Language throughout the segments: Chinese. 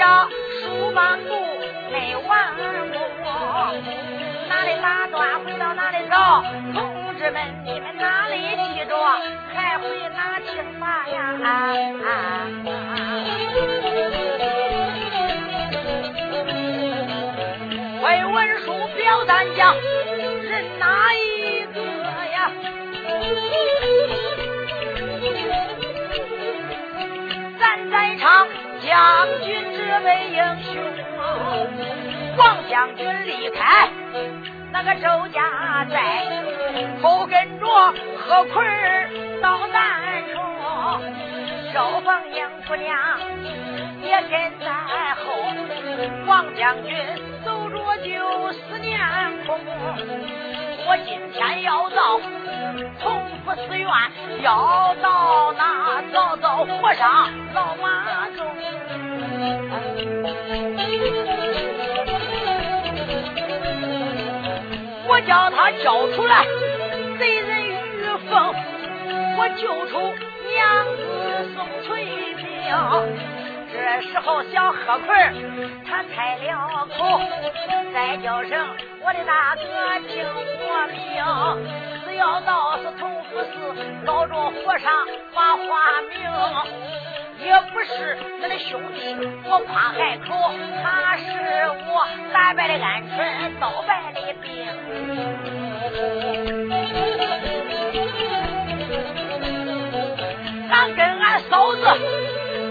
还有下书满布没完过，哪里打断回到哪里找，同志们你们哪里记着，还会哪听法呀？为文书表单讲，人哪一个呀？咱在场将军这位英雄，王将军离开那个周家寨，后跟着何奎到南充，周凤英姑娘也跟在后，王将军走着。就思念空，我今天要到从福寺院，要到那早早和尚老马中，我叫他交出来。贼人于凤，我救出娘子宋翠萍。这时候，小贺奎他开了口，再叫声我的大哥听我命，只要到是同福寺找着和尚把话明，也不是我的兄弟我夸海口，他是我打败的鹌鹑，倒败的兵，俺跟俺嫂子。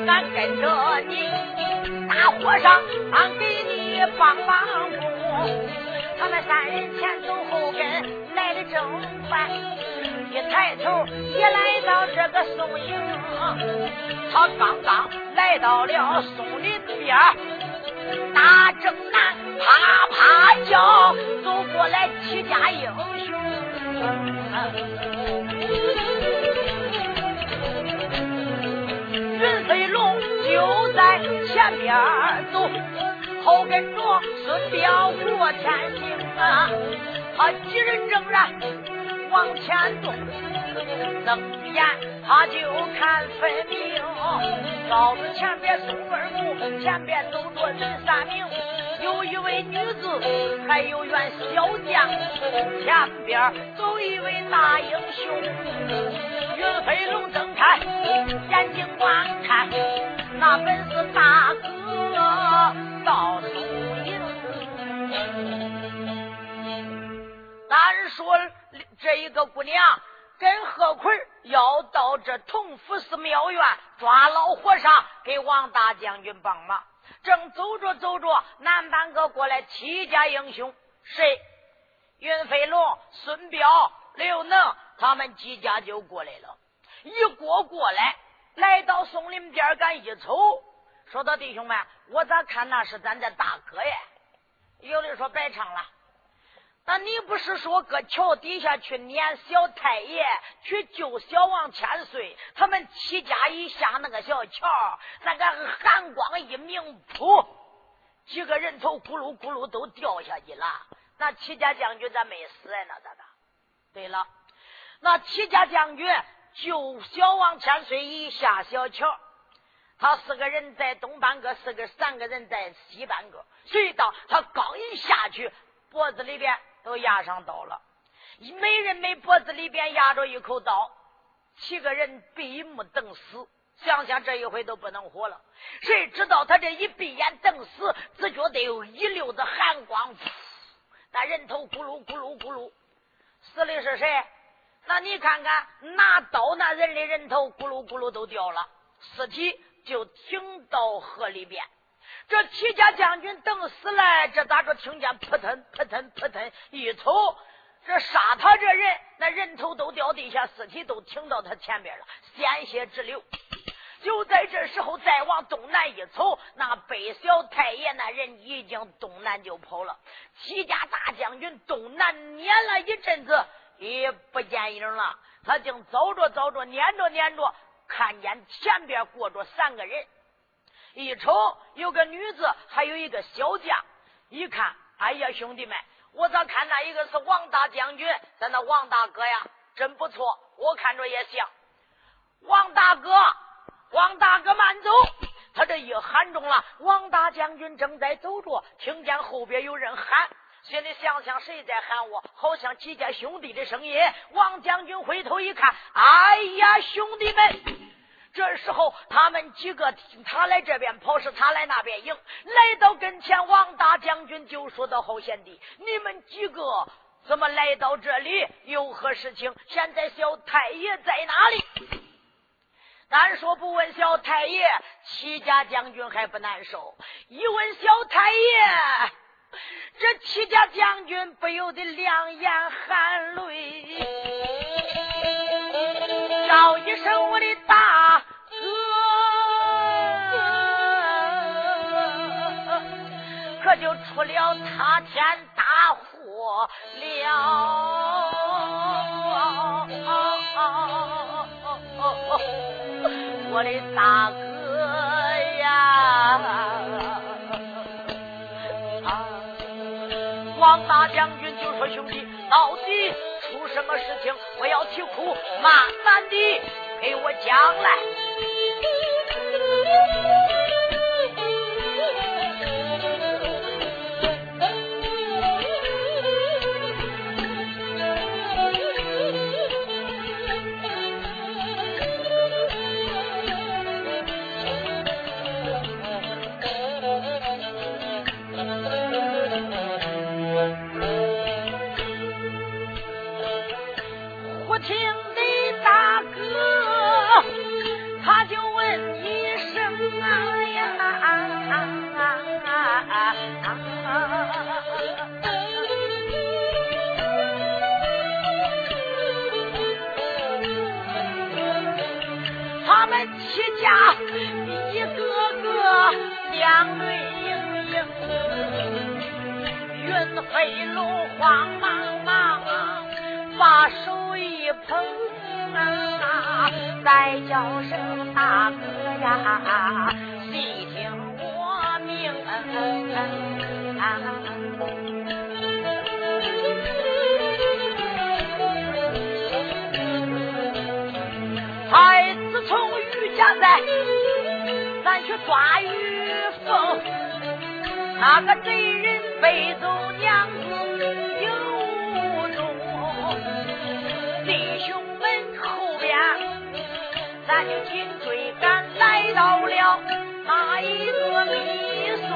俺跟着你，大和尚，俺给你帮帮助。他们三人前走后跟，来的正快。一抬头，也来到这个松营。他刚刚来到了松林边，大正南啪啪叫，走过来七家英雄。云飞龙就在前边走，后跟着孙彪过天行啊！他几人正然往前走，睁眼他就看分明。老子前边送二木，前边走着人三名，有一位女子，还有员小将，前边走一位大英雄。云飞龙睁开眼睛观看，那本是大哥到松营。单说这一个姑娘跟贺奎要到这同福寺庙院抓老和尚，给王大将军帮忙。正走着走着，南半个过来七家英雄，谁？云飞龙、孙彪、刘能。他们几家就过来了，一过过来，来到松林边敢一瞅，说到弟兄们，我咋看那是咱的大哥呀？有的说白唱了，那你不是说搁桥底下去撵小太爷，去救小王千岁？他们七家一下那个小桥，那个寒光一明，噗，几个人头咕噜咕噜都掉下去了。那七家将军咋没死呀？那咋的？对了。那齐家将军救小王千岁一下小桥，他四个人在东半个，四个三个人在西半个。谁道他刚一下去，脖子里边都压上刀了，每人每脖子里边压着一口刀，七个人闭目等死。想想这一回都不能活了。谁知道他这一闭眼等死，只觉得有一溜子寒光，那人头咕噜咕噜咕噜，死的是谁？那你看看，拿刀那人的人头咕噜咕噜都掉了，尸体就停到河里边。这齐家将军等死了，这咋着？听见扑腾扑腾扑腾，一瞅，这杀他这人，那人头都掉地下，尸体都停到他前边了，鲜血直流。就在这时候，再往东南一瞅，那北小太爷那人已经东南就跑了。齐家大将军东南撵了一阵子。也不见影了，他竟走着走着，撵着撵着，看见前边过着三个人，一瞅有个女子，还有一个小将。一看，哎呀，兄弟们，我咋看那一个是王大将军？咱那王大哥呀，真不错，我看着也像。王大哥，王大哥慢走！他这一喊中了，王大将军正在走着，听见后边有人喊。心里想想，谁在喊我？好像几家兄弟的声音。王将军回头一看，哎呀，兄弟们！这时候他们几个听，他来这边跑，是他来那边迎。来到跟前，王大将军就说到：“好贤弟，你们几个怎么来到这里？有何事情？现在小太爷在哪里？”单说不问小太爷，齐家将军还不难受；一问小太爷。这齐家将军不由得两眼含泪，叫一声我的大不了塌天大祸了。我的大哥呀！王大将军就说：“兄弟，到底出什么事情？我要啼哭，慢慢的给我讲来。”一路慌忙忙把手一捧啊再叫声大哥呀细听我命啊孩子从渔家来咱去抓鱼凤那个贼人北走娘子有踪，弟兄们后边，咱就紧追赶，来到了那一座密松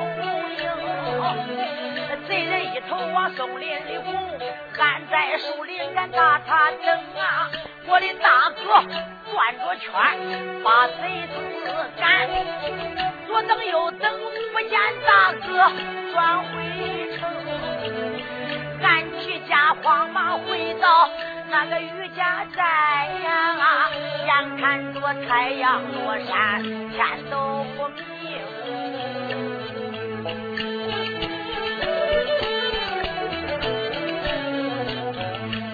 营。贼人一头往松林里捂，俺在树林里打他等啊！我的大哥转着圈把贼子赶，左等右等不见大哥转回。慌忙回到那个余家寨呀，眼看着太阳落山，天都不明。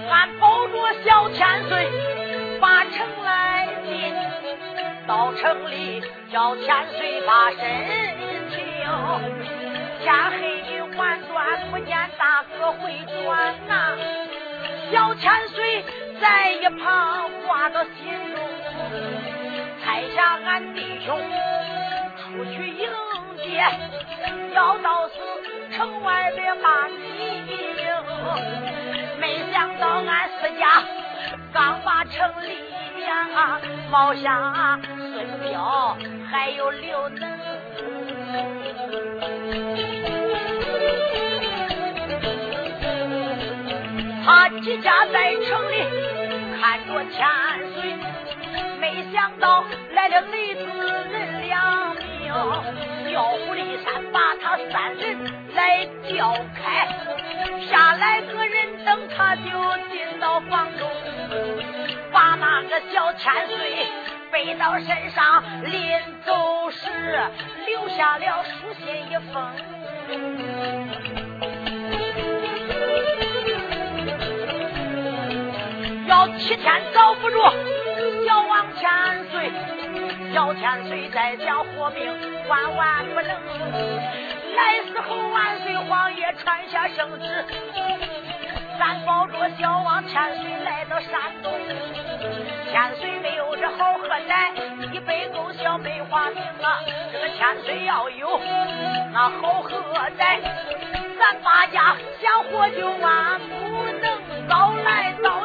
俺抱着小千岁，把城来进，到城里叫千岁把身救，天黑。的晚断不见大哥回转呐。小千岁在一旁挂到心中，猜下俺弟兄出去迎接，要到是城外边把你迎，没想到俺四家刚把城里。啊，毛香、孙彪还有刘能，他几家在城里看着千岁，没想到来了雷子人两名，调虎离山把他三人来调开，下来个人等他就进到房中。把那个小千岁背到身上，临走时留下了书信一封，七天找不着小王千岁，小千岁在家活命万万不能。来时候万岁皇爷传下圣旨，咱保着小王千岁来到山东，千岁没有这好喝奶，一杯够小梅花名啊，这个千岁要有那好喝奶，咱八家想活就万，不能早来早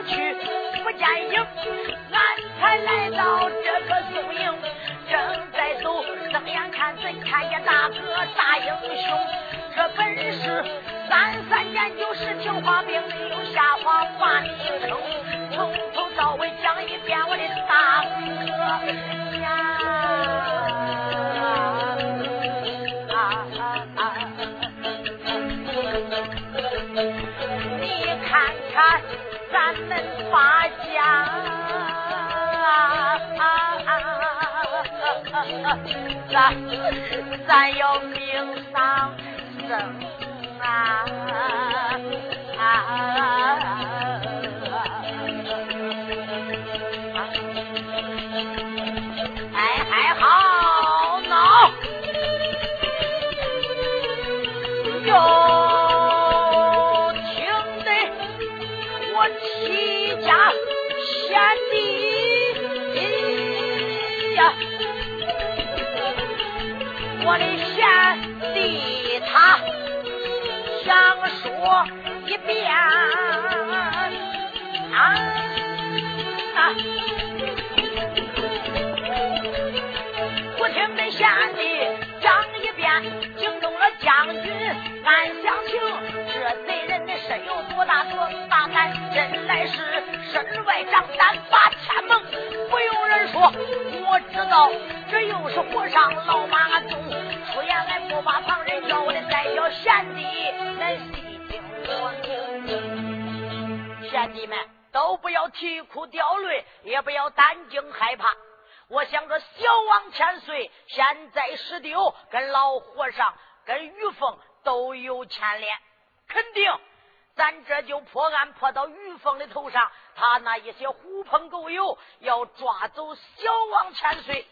去不见影，俺才来到这个宋营，正在走，睁眼看贼，看见大哥大英雄。这本是三三年九十听话并没有瞎话把你称，从头到尾讲一遍我的大哥们八家，咱咱要命丧。生啊我的贤弟。他想说一遍啊，不听那贤弟讲一遍，惊动了将军俺想情，这贼人的身有多大多大胆，真来是身外长胆八千猛，不用人说，我知道这又是和尚老马宗出言来不把旁人叫我的。叫贤弟，来细听我。贤弟们都不要啼哭掉泪，也不要担惊害怕。我想着小王千岁现在石丢，跟老和尚、跟玉凤都有牵连，肯定咱这就破案破到玉凤的头上。他那一些狐朋狗友要抓走小王千岁，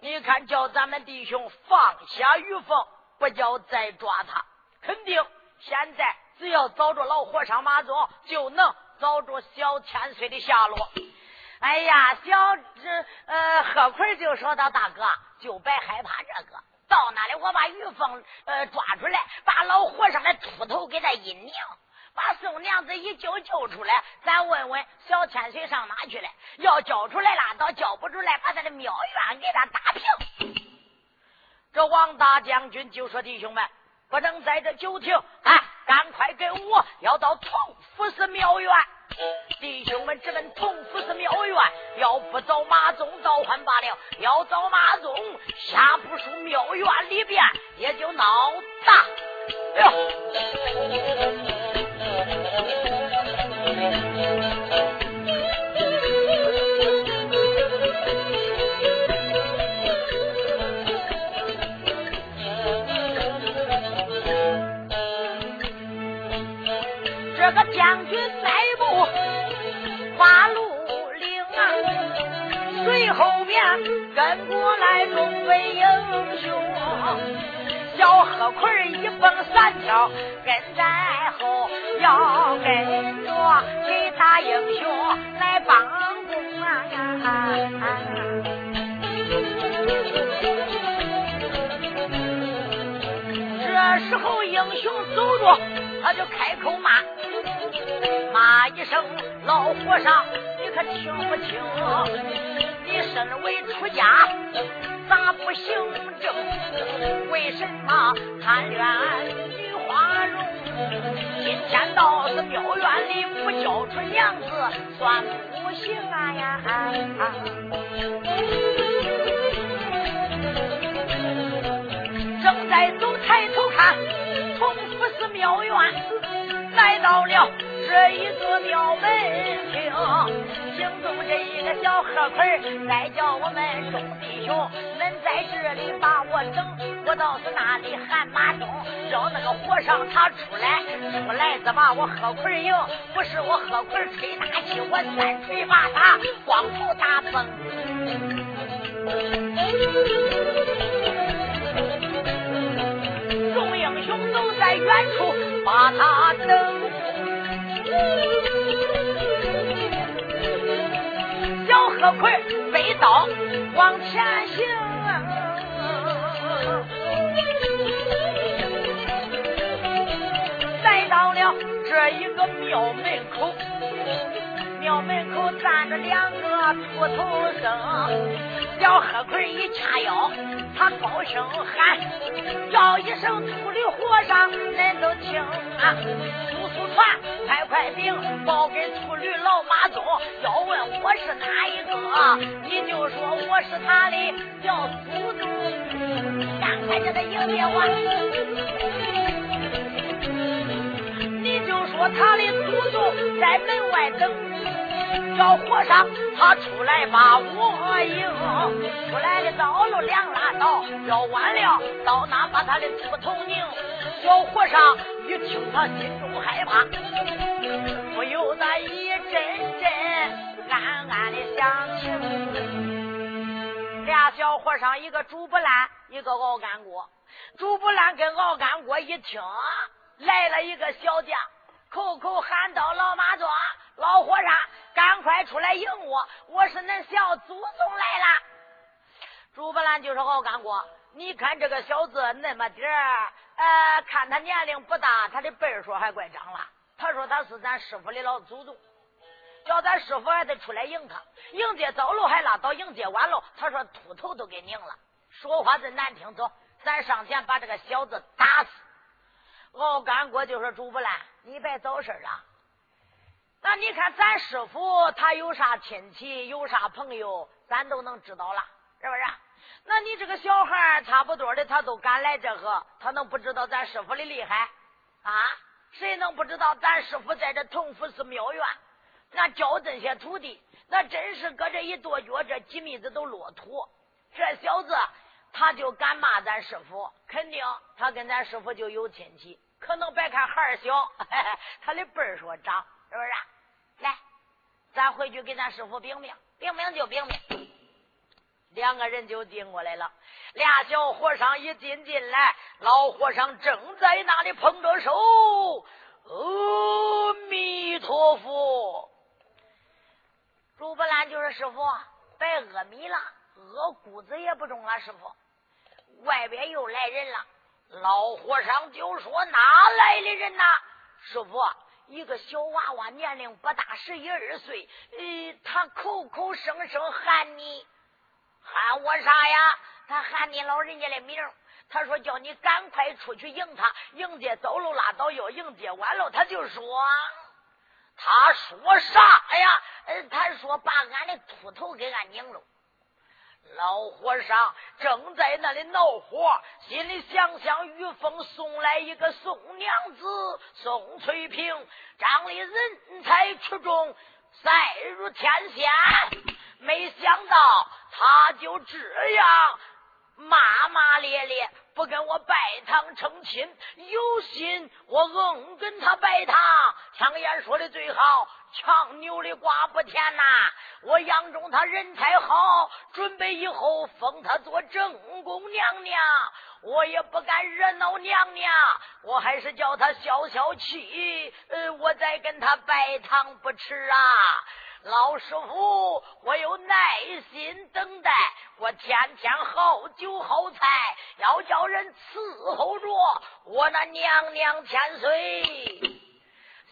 你看叫咱们弟兄放下玉凤。不叫再抓他，肯定现在只要找着老和尚马宗，就能找着小千岁的下落。哎呀，小这呃贺奎就说到大哥，就别害怕这个，到那里我把玉凤呃抓出来，把老和尚的秃头给他一拧，把宋娘子一救救出来，咱问问小千岁上哪去了？要交出来了，倒交不出来，把他的庙院给他打平。这王大将军就说：“弟兄们，不能在这久停，哎，赶快跟我要到同福寺庙院。弟兄们直奔同福寺庙院，要不找马宗倒换罢了，要找马宗下不出庙院里边也就闹大了。”将军迈步八路岭啊，随后边跟过来众位英雄，小贺奎一蹦三跳跟在后，要跟着其他英雄来帮工啊！这时候英雄走着，他就开口骂。骂一声老和尚，你可听不清？你身为出家，咋不行正？为什么贪恋女花容？今天到是庙院里不交出娘子，算不行啊呀！正在走，抬头看，从福寺庙院。来到了这一座庙门厅，惊动这一个小贺奎再叫我们众弟兄，恁在这里把我等，我到是那里喊马忠，叫那个和尚他出来，出来怎么我贺奎赢？不是我贺奎吹大气，我三锤把他光头打崩。刀往前行，来到了这一个庙门口。庙门口站着两个秃头僧，小贺奎一掐腰，他高声喊，叫一声秃驴和尚，恁都听啊！速速传，快快禀，报给秃驴老马宗。要问我是哪一个，你就说我是他的叫祖宗，赶快叫他迎接我。你就说他的祖宗在门外等。叫和尚他出来把我迎，出来的早了两拉道，要晚了到那把他的秃头拧。小和尚一听他心中害怕，不由得一阵阵暗暗的想起。俩小和尚一个煮不烂，一个熬干锅。煮不烂跟熬干锅一听，来了一个小将，口口喊道：“老马庄，老和尚。”赶快出来迎我！我是恁小祖宗来了。朱不兰就是熬干锅。你看这个小子那么点儿，呃，看他年龄不大，他的辈数还怪长了。他说他是咱师傅的老祖宗，叫咱师傅还得出来迎他。迎接走路还拉倒，迎接完了，他说秃头都给拧了。说话真难听，走，咱上前把这个小子打死。敖干锅就说朱不兰，你别走神了。那你看，咱师傅他有啥亲戚，有啥朋友，咱都能知道了，是不是？那你这个小孩差不多的，他都敢来这个，他能不知道咱师傅的厉害啊？谁能不知道咱师傅在这同福寺庙院，那教这些徒弟，那真是搁这一跺脚，这几米子都落土。这小子他就敢骂咱师傅，肯定他跟咱师傅就有亲戚，可能别看孩儿小，他的辈儿说长。是不是？啊来，咱回去给咱师傅禀明，禀明就禀明。两个人就进过来了。俩小和尚一进进来，老和尚正在那里捧着手。阿弥陀佛。朱不兰就是师傅，白阿弥了，阿骨子也不中了。师傅，外边又来人了。老和尚就说：“哪来的人呐？”师傅。一个小娃娃，年龄不大，十一二岁。呃，他口口声声喊你，喊我啥呀？他喊你老人家的名他说叫你赶快出去迎他，迎接走路拉倒，要迎接完了，他就说，他说啥呀？呃，他说把俺的秃头给俺拧了。老和尚正在那里恼火，心里想想：于凤送来一个宋娘子宋翠萍，长里人才出众，赛如天仙。没想到他就这样骂骂咧咧。不跟我拜堂成亲，有心我硬跟他拜堂。常言说的最好，强扭的瓜不甜呐。我杨中他人才好，准备以后封他做正宫娘娘。我也不敢惹恼娘娘，我还是叫他消消气。呃，我再跟他拜堂不迟啊。老师傅，我有耐心等待，我天天好酒好菜，要叫人伺候着我那娘娘千岁。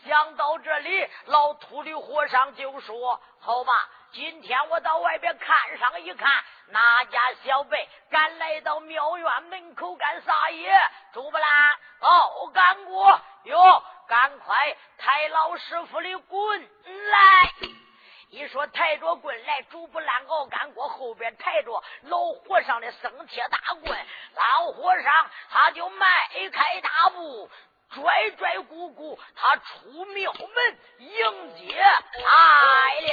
想到这里，老秃驴和尚就说：“好吧，今天我到外边看上一看，哪家小辈敢来到庙院门口干啥爷？朱不兰，哦，干过哟，赶快抬老师傅的棍来。”一说抬着棍来，猪不烂熬干锅，后边抬着老和尚的生铁大棍，老和尚他就迈开大步，拽拽鼓鼓，他出庙门迎接来了。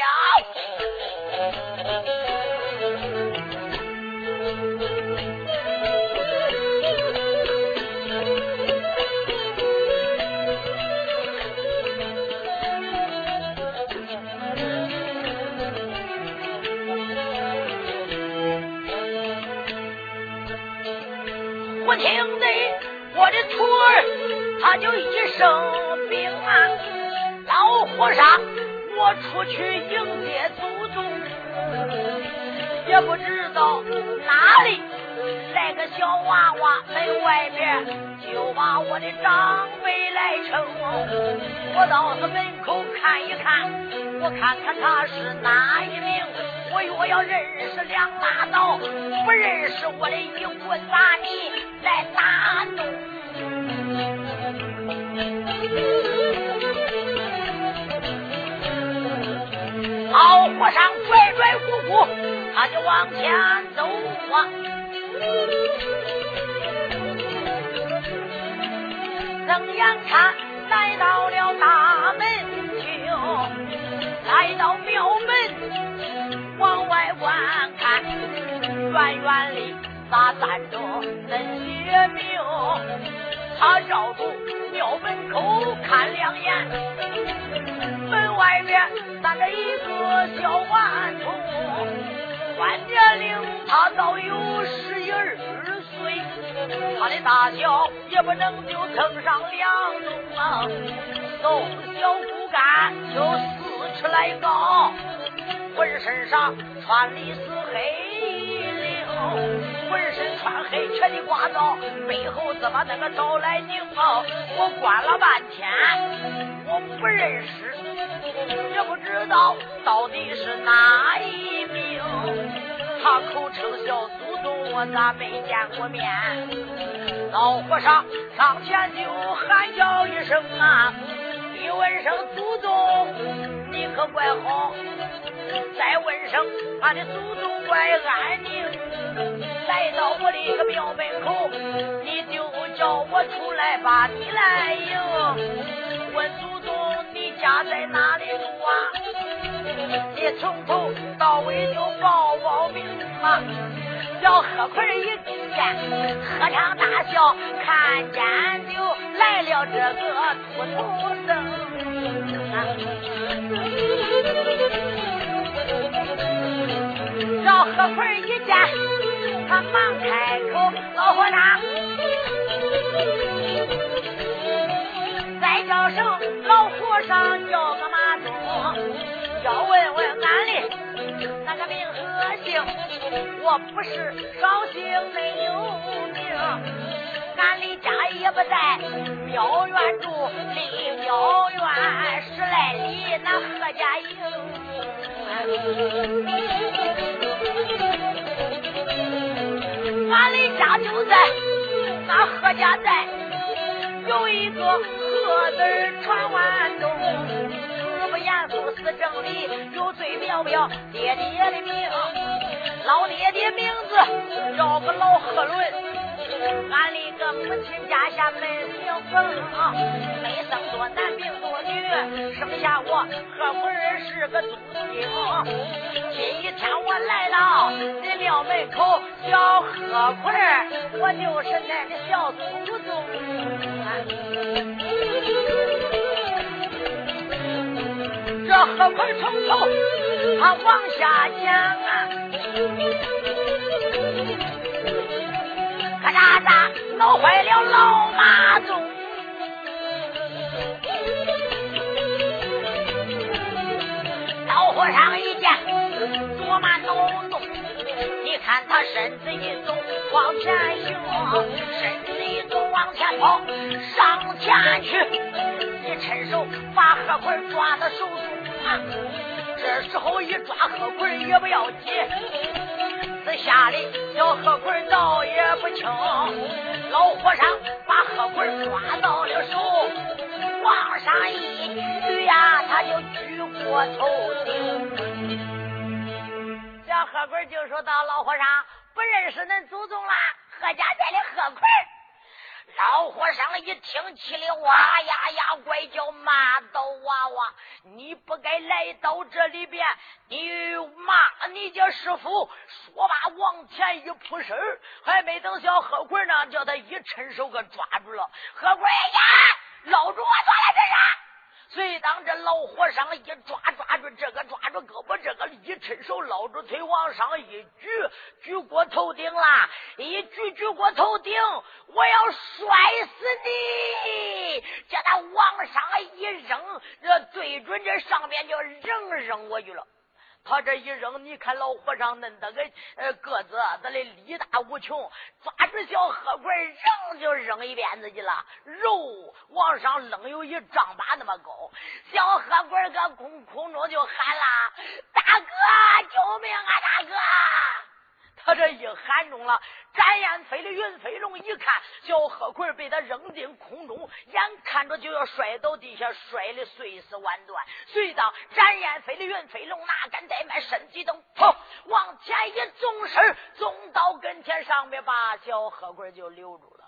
不听的，我的徒儿他就一声兵。和尚，我出去迎接祖宗，也不知道哪里来个小娃娃，门外边就把我的长辈来称。我到他门口看一看，我看看他是哪一名。我若要认识两把刀，不认识我的一棍打你来打动。老和尚拽拽鼓鼓，他就往前走啊。睁眼看，来到了大门厅，来到庙门，往外观看，远远里咋站着那些兵？他照住庙门口看两眼，门外面。站着一个小顽童，关年龄他早有十一二岁，他的大小也不能就称上两中啊，瘦小骨干有四尺来高，浑身上穿的是黑衣，浑身穿黑瘸的褂子，背后怎么那个招来拧啊？我观了半天，我不认识。也不知道到底是哪一名，他口称小祖宗，我咋没见过面？老和尚上前就喊叫一声啊，一问声祖宗，你可怪好；再问声俺的祖宗怪安宁。来到我的一个庙门口，你就叫我出来把你来迎。问祖宗，你。家在哪里住啊？你从头到尾就报报名嘛。小贺奎一见，喝唱大笑，看见就来了这个秃头僧。小贺奎一见，他忙开口：“老和尚。”再叫声老和尚叫个马忠，要问问俺的那个名和姓，我不是绍兴没有名，俺的家也不在庙院住，离庙院十来里那何家营，俺的家就在那贺家寨，有一个。贺字传万众，字不严肃是正理，有罪苗苗爹爹的名，老爹爹名字叫个老贺伦。俺的个母亲家下门姓冯，没生多男病多女，生下我何奎儿是个祖星。今一天我来到这庙门口，小何奎儿，我就是恁的小祖宗。这何奎从头他往下讲啊。咔嚓嚓，闹坏了老马宗。老和尚一见，多慢脑动。你看他身子一动，往前行；身子一动，往前跑，上前去，一伸手把何坤抓到手中。这时候一抓何坤也不要紧。吓得小贺棍倒也不轻，老和尚把贺棍抓到了手，往上一举呀，他就举过头顶。小贺棍就说到：“老和尚不认识恁祖宗啦，何家寨的贺棍。”老和尚一听，气的哇呀呀怪叫，骂道：“娃娃，你不该来到这里边！你骂你家师傅！”说罢，往前一扑身还没等小何贵呢，叫他一伸手给抓住了。何贵呀，捞住我做来这是？随当这老和尚一抓，抓住这个，抓住胳膊这个，一伸手捞住腿往上一举，举过头顶啦！一举举过头顶，我要摔死你！叫他往上一扔，这对准这上面就扔扔过去了。他这一扔，你看老和尚恁的个呃个子，他的力大无穷，抓住小河棍扔就扔一边子去了，肉往上扔有一丈八那么高，小河棍搁空空中就喊啦：“大哥，救命啊，大哥！” 他这一喊中了，展燕飞的云飞龙一看，小何奎被他扔进空中，眼看着就要摔到地下，摔的碎尸万段。随当展燕飞的云飞龙哪敢怠慢，身体等砰往前一纵身，纵到跟前上面，把小何奎就留住了。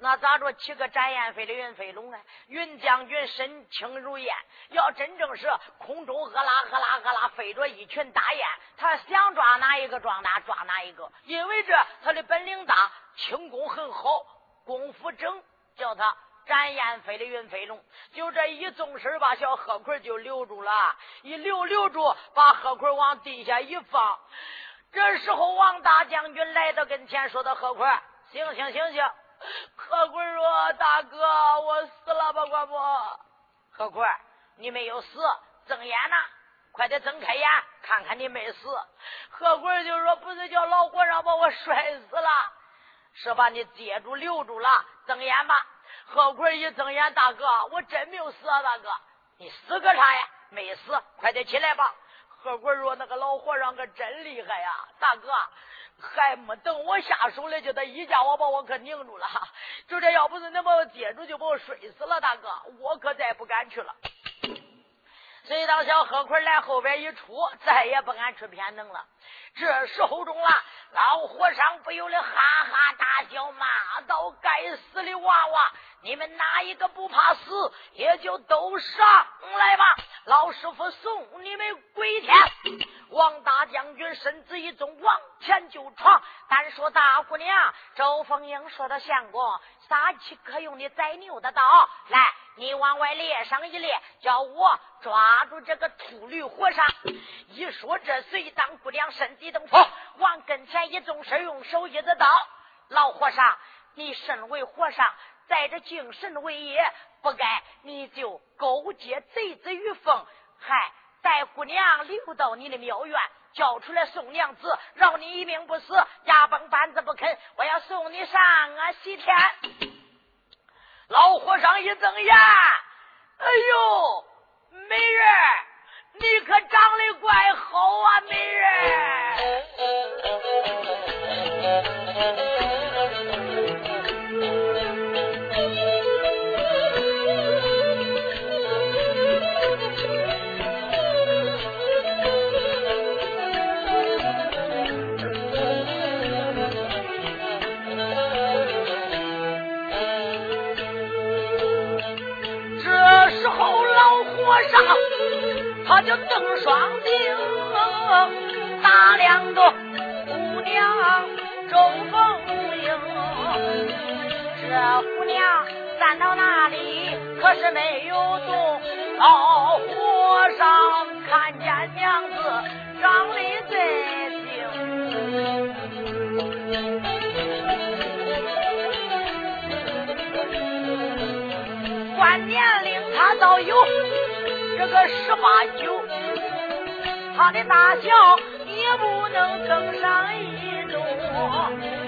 那咋着？七个展燕飞的云飞龙啊？云将军身轻如燕，要真正是空中呵啦呵啦呵啦飞着一群大雁，他想抓哪一个抓哪抓哪一个，因为这他的本领大，轻功很好，功夫整，叫他展燕飞的云飞龙，就这一纵身把小贺奎就留住了，一留留住，把贺奎往地下一放。这时候王大将军来到跟前，说道：“贺奎，醒醒醒醒！”何贵说：“大哥，我死了吧，官不？何贵，你没有死，睁眼呐！快点睁开眼，看看你没死。”何贵就说：“不是叫老和尚把我摔死了，是把你接住留住了。睁眼吧。”何贵一睁眼，大哥，我真没有死啊！大哥，你死个啥呀？没死，快点起来吧。何贵说：“那个老和尚可真厉害呀，大哥。”还没等我下手呢，就他一家伙把我可拧住了。就这要不是能把我接住，就把我摔死了。大哥，我可再不敢去了。所以当小贺奎来后边一出，再也不敢去偏能了。这时候中了，老和尚不由得哈哈大笑，骂道：“该死的娃娃！你们哪一个不怕死？也就都上来吧！老师傅送你们归天。”王大将军身子一纵，往前就闯。单说大姑娘周凤英说的相公，杀气可用的宰牛的刀，来，你往外列上一列，叫我抓住这个秃驴和尚。一说这，随当姑娘身体等风，往跟前一纵身，用手一的刀。老和尚，你身为和尚，在这敬神为业，不该你就勾结贼子于凤，还。带姑娘留到你的庙院，叫出来送娘子，饶你一命不死。牙崩板子不肯，我要送你上啊西天。老和尚一睁眼，哎呦，美人，你可长得怪好啊，美人。他就瞪双睛，打量着姑娘周凤英。这姑娘站到那里，可是没有动。老和尚看见娘子长得真精，观年龄他倒有。十八九，他的大小也不能更上一度。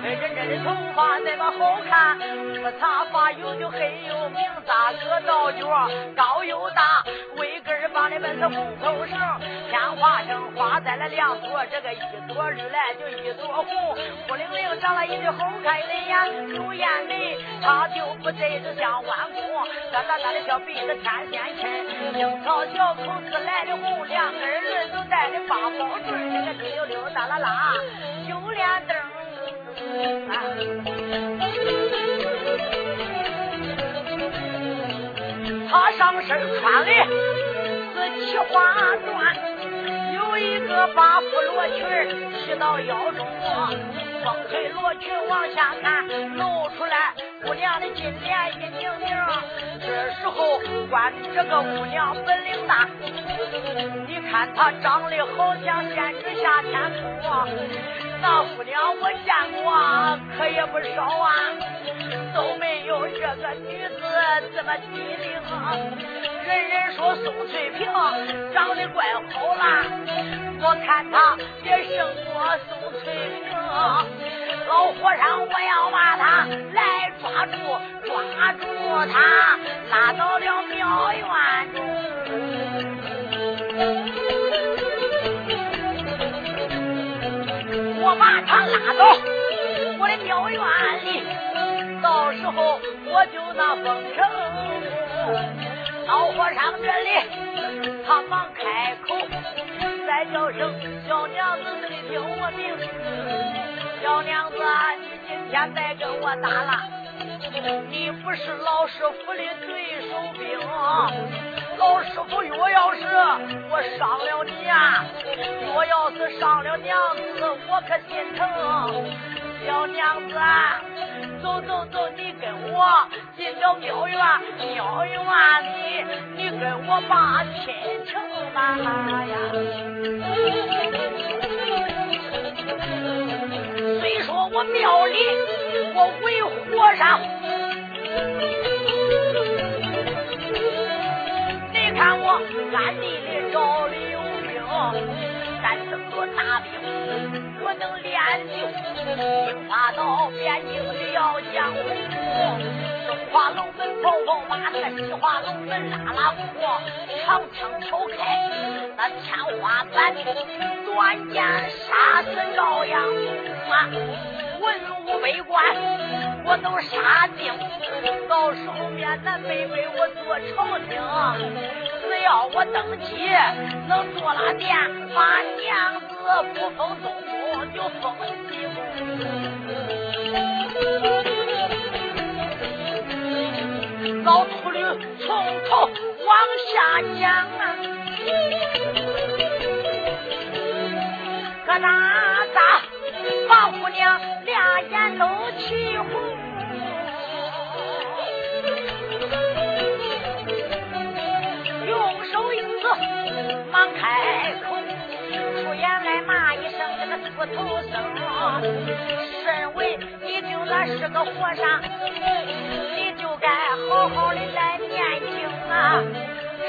真正的头发那么好看，不擦发油就黑又明，大个倒角高又大，的本是红头绳，鲜花生花在了两朵，这个一朵绿来就一朵红，孤零零长了一对红开的眼，柳眼眉，他就不得就像弯弓，大大大的小鼻子天仙亲，樱桃小口子来的红，两根儿都带的八宝坠，这个滴溜溜哒啦啦，秀脸灯。他上身穿的七花缎，有一个八幅罗裙系到腰中，风吹罗裙往下看，露出来姑娘的金莲一拧拧。这时候管这个姑娘本领大，你看她长得好像仙女下天宫啊。那姑娘我见过，可也不少啊。都没有这个女子这么机灵。人人说宋翠萍长得怪好啦，我看她也胜过宋翠萍。老和尚，我要把他来抓住，抓住他，拉到了庙院中。我把他拉到我的庙院里，到时候我就那封城。老和尚这里，他忙开口，再叫声小娘子，你听我名娘子，你今天再跟我打了，你不是老师傅的对手兵。老师傅若要是我伤了你呀，若要是伤了娘子，我可心疼。小娘子，走走走，你跟我进了庙院，庙院里你跟我把亲情吧呀。我庙里我为和尚，你看我暗地里找里有兵，咱这个大兵。我能练就兵法到边境的要江湖，中华龙门跑跑马，那个西华龙门拉拉过，长枪挑开那天花板，短剑杀死赵阳啊！文武百官我都杀尽，到时候面南北北我做朝廷。只要我登基，能做了殿，把娘子不封东宫，就封西宫。老秃驴从头往下讲啊，个大大把姑娘俩眼都气红。声这个猪头僧。身为你就那是个和尚，你就该好好的来念经啊！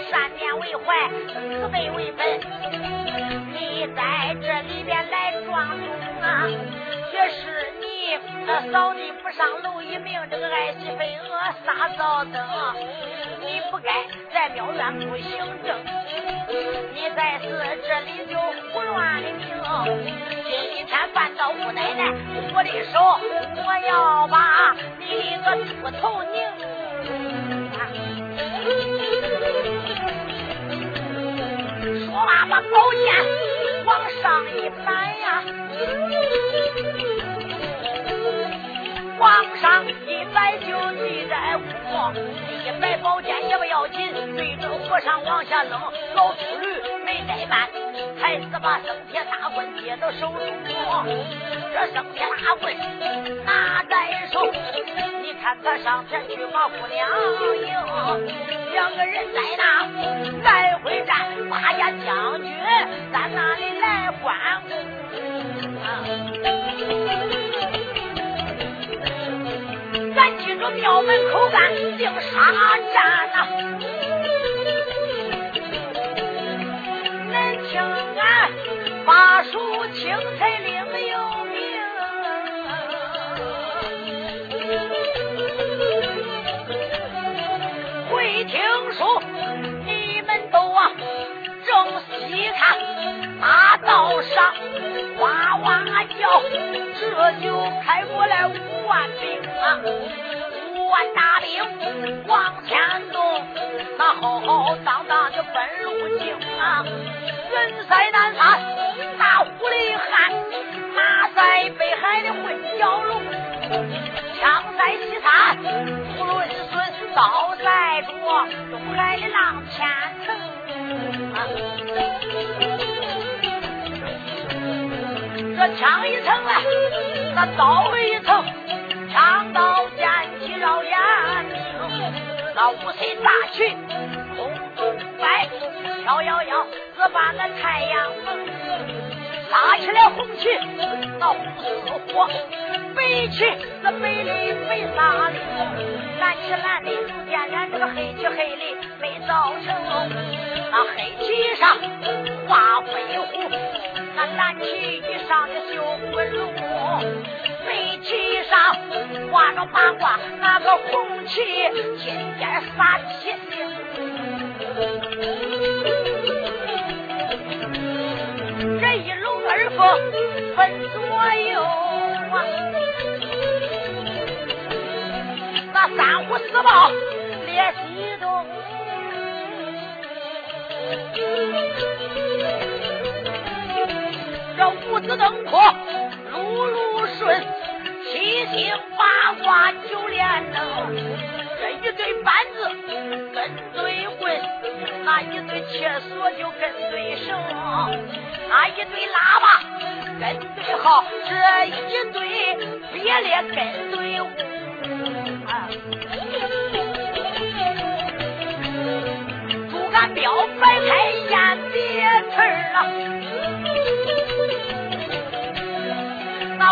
善念为怀，慈悲为本。你在这里边来装疯啊，也是你扫地不上楼一命这个爱惜飞蛾撒灶灯，你不该在庙院不行正。你在是这里就胡乱的听，今天犯到姑奶奶我的手，我要把你的个猪头拧！说话把宝剑往上一摆呀，皇上一摆就地在哭。一摆宝剑也不要紧，对着和尚往下扔。老秃驴没怠慢，还是把生铁大棍接到手中。这生铁大棍拿在手，你看他上前去把姑娘迎。两个人在那来回战，八家将军在那里来观顾。咱记着庙门口干定杀战呐！道上哇哇叫，这就开过来五万兵啊。五万大兵往前动，那浩浩荡荡的奔路径啊！人在南山大虎里汉，马在北海的混蛟龙，枪在西山不论孙，刀在着东海的浪千层啊！这枪一层啊，那刀一层。枪刀剑气绕眼明，那五彩大旗空中摆，飘摇摇，只把那太阳蒙。拉起来红旗，那红似火；白旗那白里没啥的，蓝旗蓝的，见连这个黑旗黑的没造成。那黑旗上画飞虎，蓝旗上的绣滚龙，白旗上画着八卦，那个红旗金尖撒七星。二凤分左右啊，那三虎四豹列西东，这五子登科路路顺，七星八卦九连能，这一对板子跟对棍，那一对切锁就跟对绳。那一对喇叭跟对号，这一对别列跟对舞，竹竿标摆开雁别词儿啊，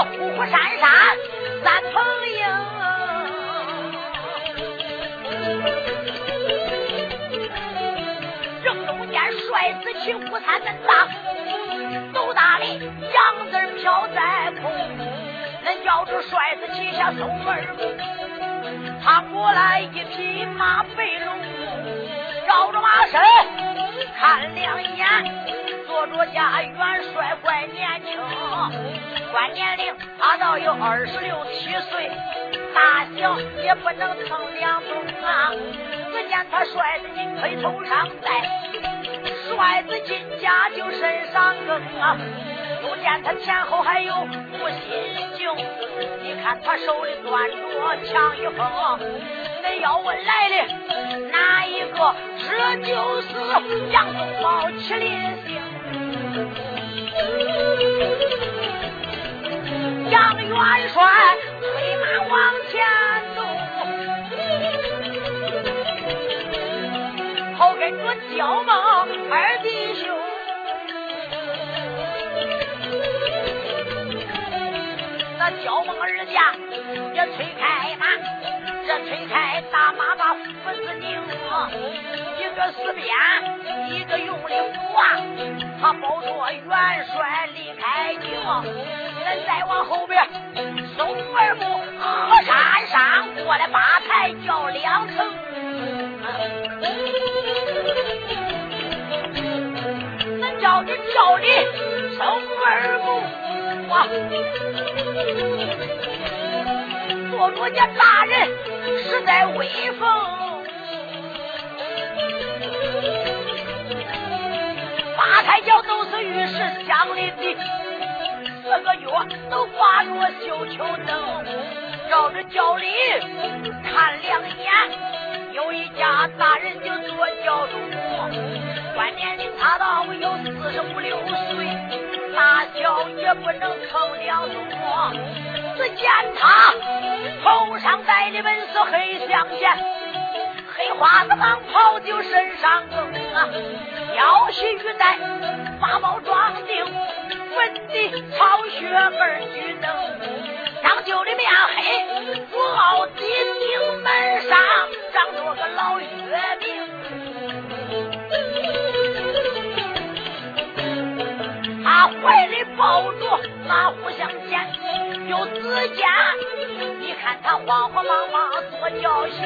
虎虎山山三层营，正中间帅子旗五三恁大。杨字飘在空，恁叫着帅子旗下松儿他过来一匹马背龙，照着马身看两眼，坐着家元帅怪年轻，关年龄他倒有二十六七岁，大小也不能称两宗啊。只见他帅子金盔头上戴，帅子金甲就身上更啊。又见他前后还有五心镜，你看他手里端着枪一锋，恁要问来的哪一个？这就是杨宗保麒麟星，杨元帅催马往前走，后跟着焦梦二弟兄。那焦梦二家也催开马，这催开大马把斧子拧，一个四鞭，一个用力扶啊，他抱着元帅离开京。再往后边，松二木河山上过来八抬叫两层，恁叫你叫你松二木啊。做主家大人实在威风，八抬轿都是玉石镶里的，四个月都挂着绣球灯，照着轿里看两眼，有一家大人就坐轿中，关年龄差到有四十五六岁。大小也不能称两宗，只见他头上戴的本是黑相间，黑花子蟒袍就身上更啊，腰系玉带，八宝装订，粉的草靴儿举灯，张九的面黑，朱傲的顶门上长着个老月明。他怀里抱着马虎相见，有子见，你看他慌慌忙忙坐轿行，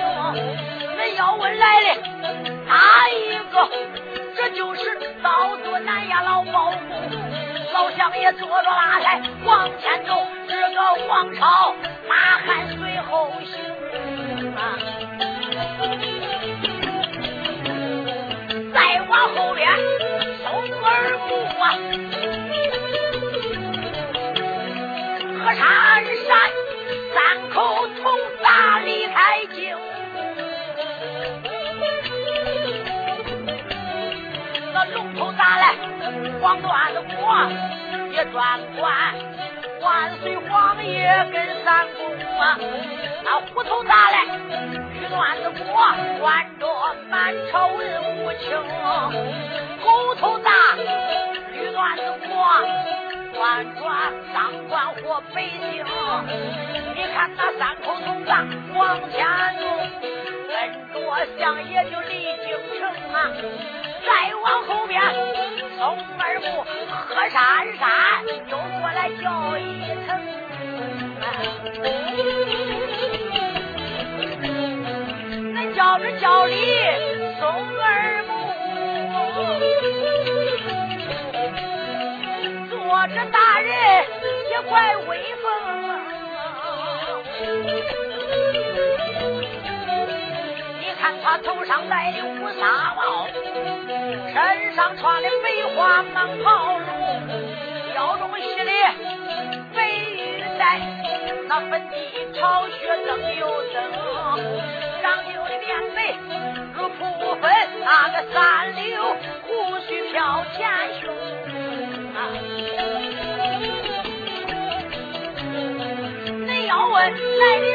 恁要问来的哪一个？这就是老做南衙老保姆，老乡爷坐着马来往前走，这个王朝马汉随后行啊，再往后边松儿木啊。河山山，三口从大离开黄段子国也专管万岁皇爷跟三公啊。那虎头大来，玉段子国管着满朝文武卿。狗头大，绿段子国。转转当官活百姓。你看那三口铜葬往前走，跟着相爷就离京城啊。再往后边，松二木和山山又过来叫一层。恁叫着叫里松二木，坐着大人也怪威风。看他头上戴的乌纱帽。身上穿的白花蟒袍，腰中系的白玉带，那粉底朝靴灯又灯，长久的面眉如瀑粉，那个三绺胡须飘前胸。你要问来的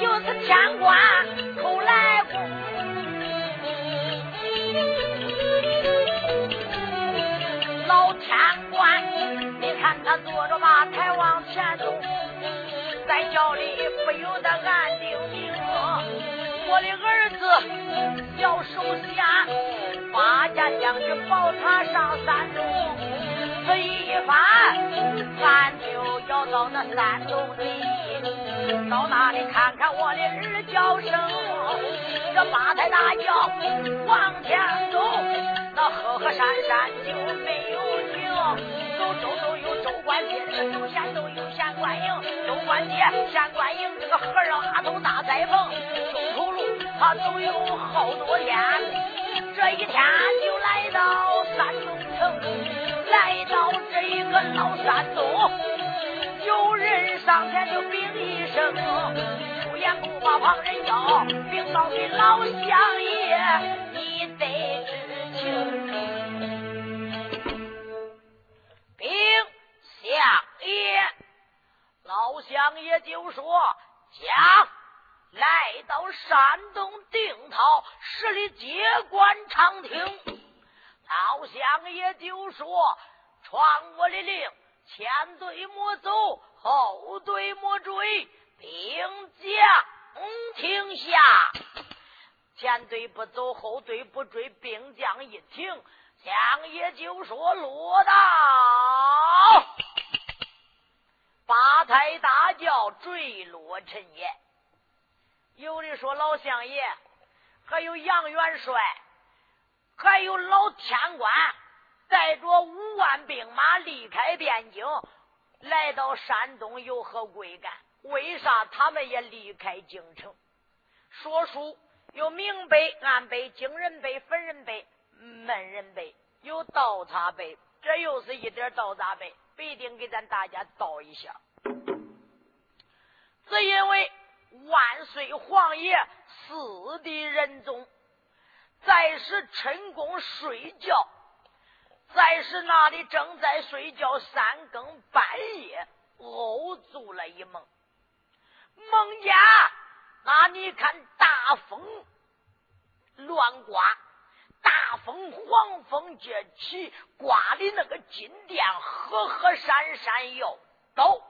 就是天官出来公，老天官，你看他坐着马台往前走，在轿里不由得暗定定，我的儿子要受下，八家将军保他上山东，这一番，咱就要到那山东里。到那里看看我的儿叫声，这八抬大轿往前走，那河河山山就没有停。走走都有州官街，走县都有县官营。州官街、县官营，这个和尚阿头大栽棚，中途路他走有好多天。这一天就来到山东城，来到这一个老山东，有人上前就禀一声。出言不把旁人叫，禀告给老乡爷，你得知情。禀相爷，老乡爷就说：将来到山东定陶十里接官长亭。老乡爷就说：传我的令，前队莫走，后队莫追。兵将停下，前队不走，后队不追。兵将一停，相爷就说：“落到八抬大轿坠落尘烟。”有的说：“老相爷，还有杨元帅，还有老天官，带着五万兵马离开汴京，来到山东，有何贵干？”为啥他们也离开京城？说书有明碑、暗碑、惊人碑、粉人碑、闷人碑，有倒插碑，这又是一点倒插碑，必定给咱大家倒一下。只因为万岁皇爷四弟仁宗在时趁宫睡觉，在时那里正在睡觉，三更半夜偶做了一梦。梦家，那你看大风乱刮，大风黄风接起，刮的那个金殿和和闪闪要倒，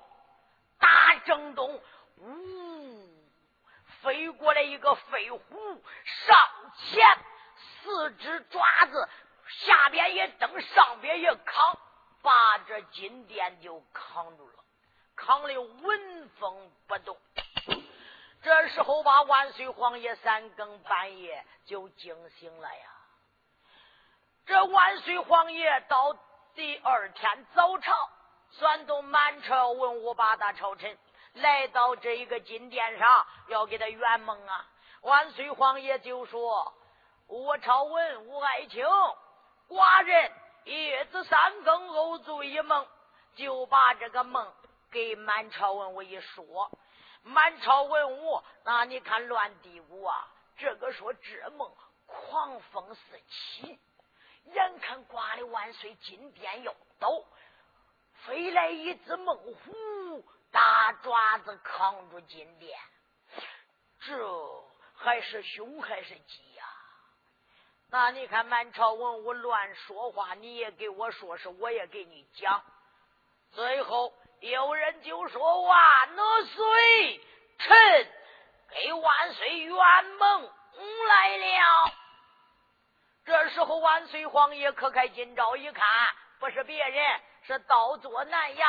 大正东，呜，飞过来一个飞虎，上前四只爪子，下边也蹬，上边也扛，把这金殿就扛住了，扛的纹风不动。这时候，把万岁皇爷三更半夜就惊醒了呀！这万岁皇爷到第二天早朝，算都满朝文武八大朝臣来到这一个金殿上，要给他圆梦啊！万岁皇爷就说：“我朝文武爱卿，寡人夜子三更偶做一梦，就把这个梦给满朝文武一说。”满朝文武，那你看乱嘀咕啊！这个说这梦，狂风四起，眼看刮的万岁金殿要倒，飞来一只猛虎，大爪子扛住金殿，这还是凶还是吉？那你看满朝文武乱说话，你也给我说是，我也给你讲。最后有人就说：“万岁，臣给万岁圆梦来了。”这时候万岁皇爷可开金朝一看，不是别人，是倒坐南衙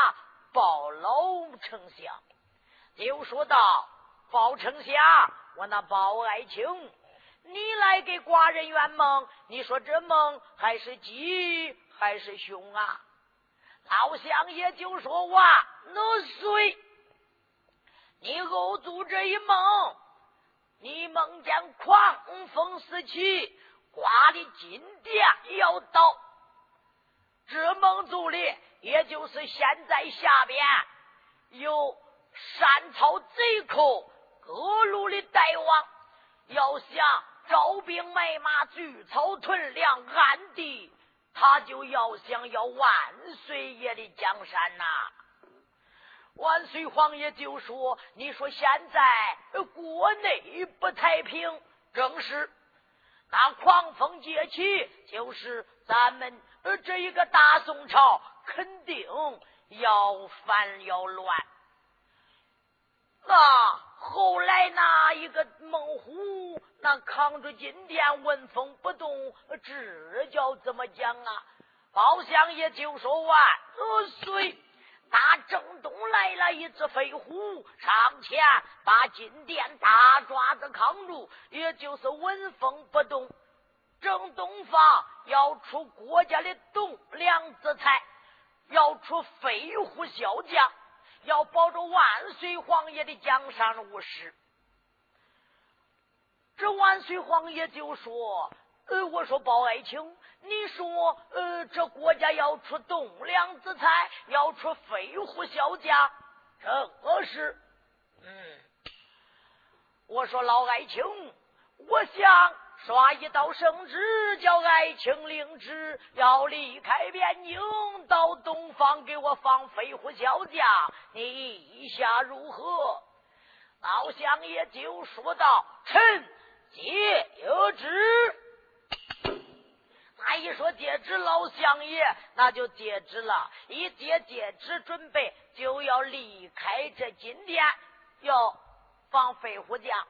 包老丞相，就说道：“包丞相，我那包爱卿。”你来给寡人圆梦，你说这梦还是吉还是凶啊？老乡爷就说：“哇，那岁，你偶做这一梦，你梦见狂风四起，刮的金殿要倒。这梦做的，也就是现在下边有山草贼寇各路的大王，要想。”招兵买马，聚草屯粮，暗地他就要想要万岁爷的江山呐！万岁皇爷就说：“你说现在国内不太平，正是那狂风接起，就是咱们这一个大宋朝肯定要反要乱。”那。后来那一个猛虎，那扛着金殿纹风不动，这叫怎么讲啊？包相爷就说万岁，打正东来了一只飞虎，上前把金殿大爪子扛住，也就是纹风不动。正东方要出国家的栋梁之才，要出飞虎骁将。要保住万岁皇爷的江山无事。这万岁皇爷就说：“呃，我说包爱卿，你说，呃，这国家要出栋梁之才，要出飞虎小将，这何是？嗯，我说老爱卿，我想。”刷一道圣旨，叫爱卿领旨，要离开边境，到东方给我放飞虎小将。你意下如何？老相爷就说道：“臣接旨。”他一说接旨，老相爷那就接旨了。一接接旨，准备就要离开这金殿，要放飞虎将。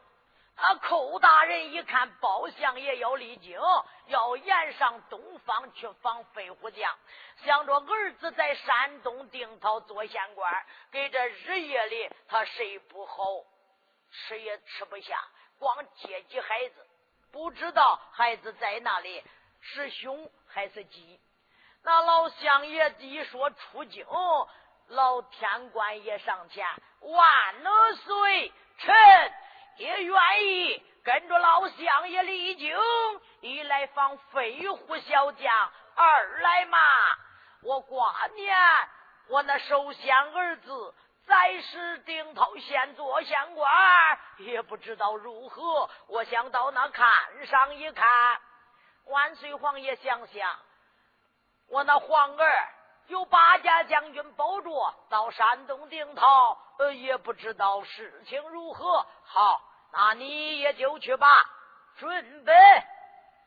啊！寇大人一看，包相爷要离京，要沿上东方去访飞虎将，想着儿子在山东定陶做县官，给这日夜里他睡不好，吃也吃不下，光接济孩子，不知道孩子在那里是凶还是吉。那老相爷一说出京，老天官也上前，万岁，臣。也愿意跟着老相爷离京，一来访飞虎小将，二来嘛，我挂念我那首先儿子在世定陶县做县官，也不知道如何。我想到那看上一看，万岁皇爷想想，我那皇儿有八家将军保着，到山东定陶，呃，也不知道事情如何。好。那你也就去吧，准备，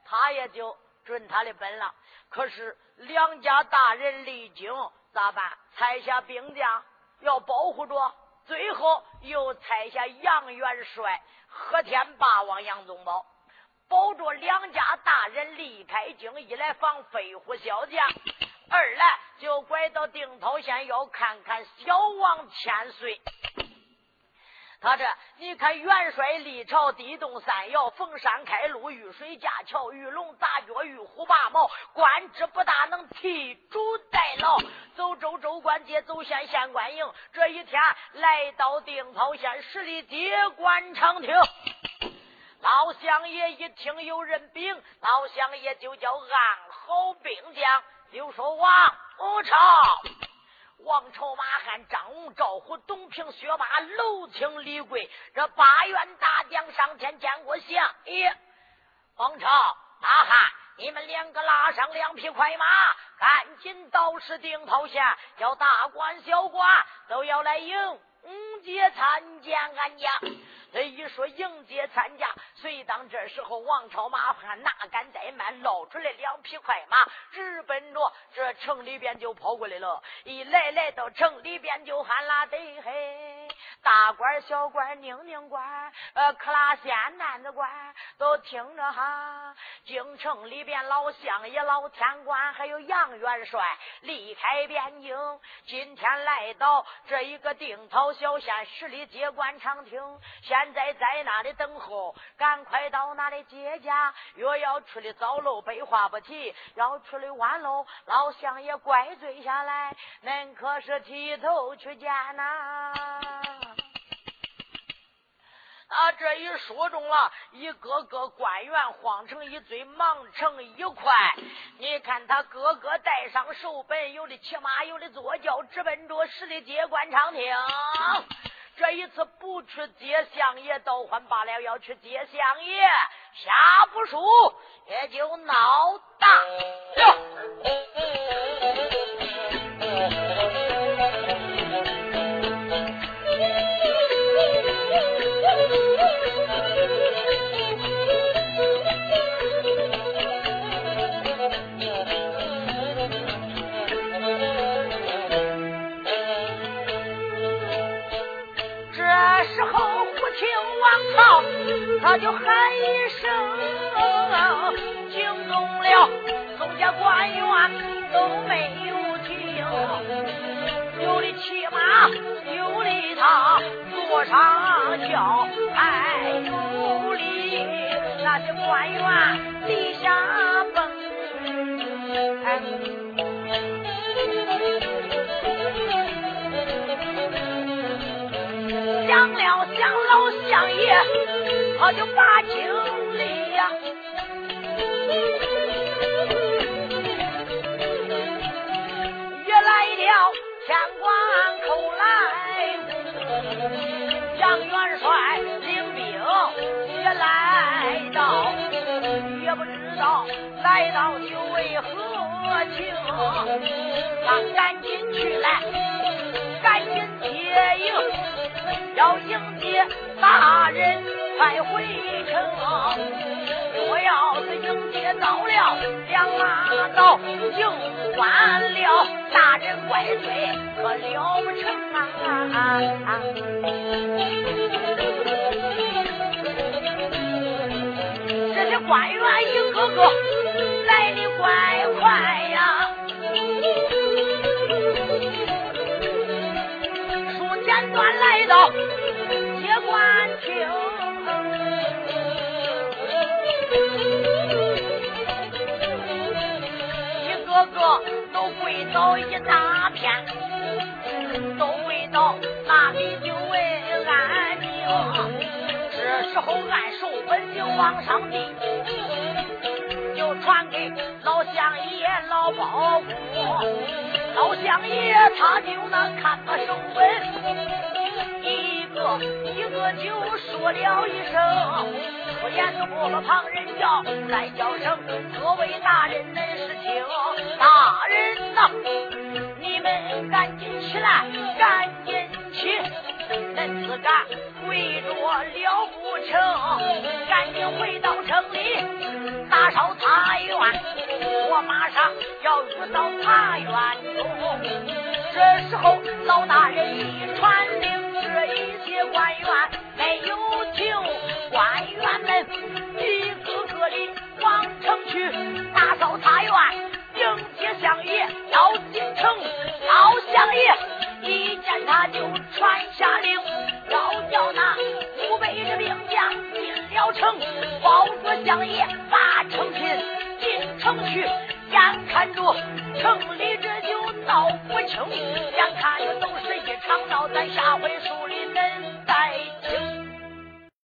他也就准他的本了。可是两家大人离京咋办？拆下兵将要保护着，最后又拆下杨元帅和天霸王杨宗保，保着两家大人离开京，一来防飞虎小将，二来就拐到定陶县要看看小王千岁。他这，你看元帅历朝，地动山摇，逢山开路，遇水架桥，遇龙打脚，遇虎拔毛，官职不大，能替主代劳。走州州官街，走县县官营。这一天来到定陶县十里街官场厅，老乡爷一听有人禀，老乡爷就叫按好兵将，就说王武超。王朝、马汉、张龙、赵虎、董平、薛霸、娄青、李贵，这八员大将上前见过相爷。王朝、马汉，你们两个拉上两匹快马，赶紧到石顶头下，叫大官小官都要来迎迎接参见俺家。一说迎接参加，谁当这时候王朝马汉哪敢怠慢，捞出来两匹快马，直奔着这城里边就跑过来了。一来来到城里边就喊啦得嘿，大官小官宁宁官，呃，克拉县男子官都听着哈。京城里边老乡爷、老天官还有杨元帅离开边境，今天来到这一个定陶小县十里街官场厅。现在在那里等候，赶快到那里接驾。若要出的早喽，废话不提；要出的晚喽，老乡爷怪罪下来。恁可是剃头去见呐？啊这一说中了，一个个官员慌成一堆，忙成一块。你看他个个带上手本，有的骑马，有的坐轿，直奔着十里街官场厅。这一次不去接相爷，倒换罢了；要去接相爷，下不输也就闹官员一个个来的怪快呀，书简短来到接官厅。都跪倒一大片，都跪倒那里就为安宁。这时候按手本就往上递，传给老相爷老包公。老相爷他就那看个手本，一个一个就说了一声，不言不旁人叫，再叫声各位大人恁是听。大人呐，你们赶紧起来，赶！恁自个跪着了不成？赶紧回到城里打扫茶园，我马上要遇到茶园中。这时候老大人一传令，这一些官员没有听，官员们一个个的往城去打扫茶园。迎接相爷要进城，老相爷一见他就传下令，要叫那五百的兵将进了城，保着相爷把城进进城去。眼看着城里这就闹不清，眼看着都是一场闹，咱下回书里能再听